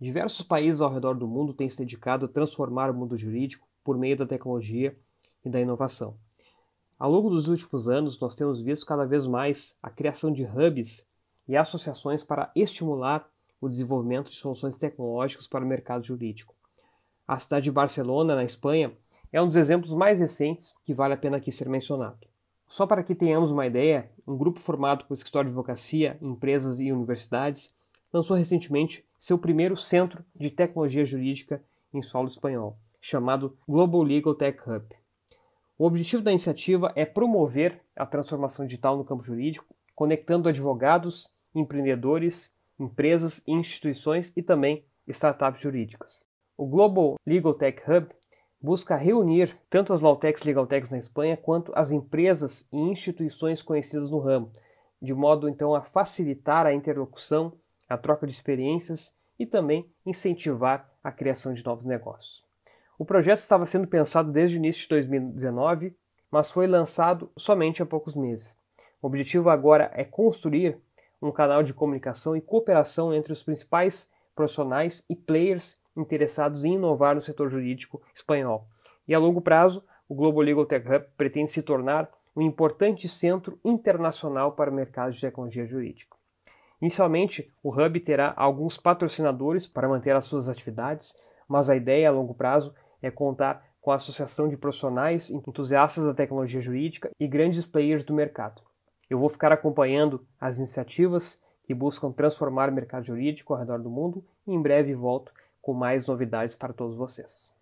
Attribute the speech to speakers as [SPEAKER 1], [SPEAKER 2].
[SPEAKER 1] Diversos países ao redor do mundo têm se dedicado a transformar o mundo jurídico por meio da tecnologia e da inovação. Ao longo dos últimos anos, nós temos visto cada vez mais a criação de hubs e associações para estimular o desenvolvimento de soluções tecnológicas para o mercado jurídico. A cidade de Barcelona, na Espanha, é um dos exemplos mais recentes que vale a pena aqui ser mencionado. Só para que tenhamos uma ideia, um grupo formado por escritório de advocacia, empresas e universidades lançou recentemente seu primeiro centro de tecnologia jurídica em solo espanhol, chamado Global Legal Tech Hub. O objetivo da iniciativa é promover a transformação digital no campo jurídico, conectando advogados, empreendedores, empresas, instituições e também startups jurídicas. O Global Legal Tech Hub busca reunir tanto as Lautechs e Legaltechs na Espanha quanto as empresas e instituições conhecidas no ramo, de modo então a facilitar a interlocução, a troca de experiências e também incentivar a criação de novos negócios. O projeto estava sendo pensado desde o início de 2019, mas foi lançado somente há poucos meses. O objetivo agora é construir um canal de comunicação e cooperação entre os principais profissionais e players interessados em inovar no setor jurídico espanhol. E a longo prazo, o Global Legal Tech Hub pretende se tornar um importante centro internacional para o mercado de tecnologia jurídica. Inicialmente, o Hub terá alguns patrocinadores para manter as suas atividades, mas a ideia a longo prazo é contar com a associação de profissionais entusiastas da tecnologia jurídica e grandes players do mercado. Eu vou ficar acompanhando as iniciativas que buscam transformar o mercado jurídico ao redor do mundo e em breve volto com mais novidades para todos vocês.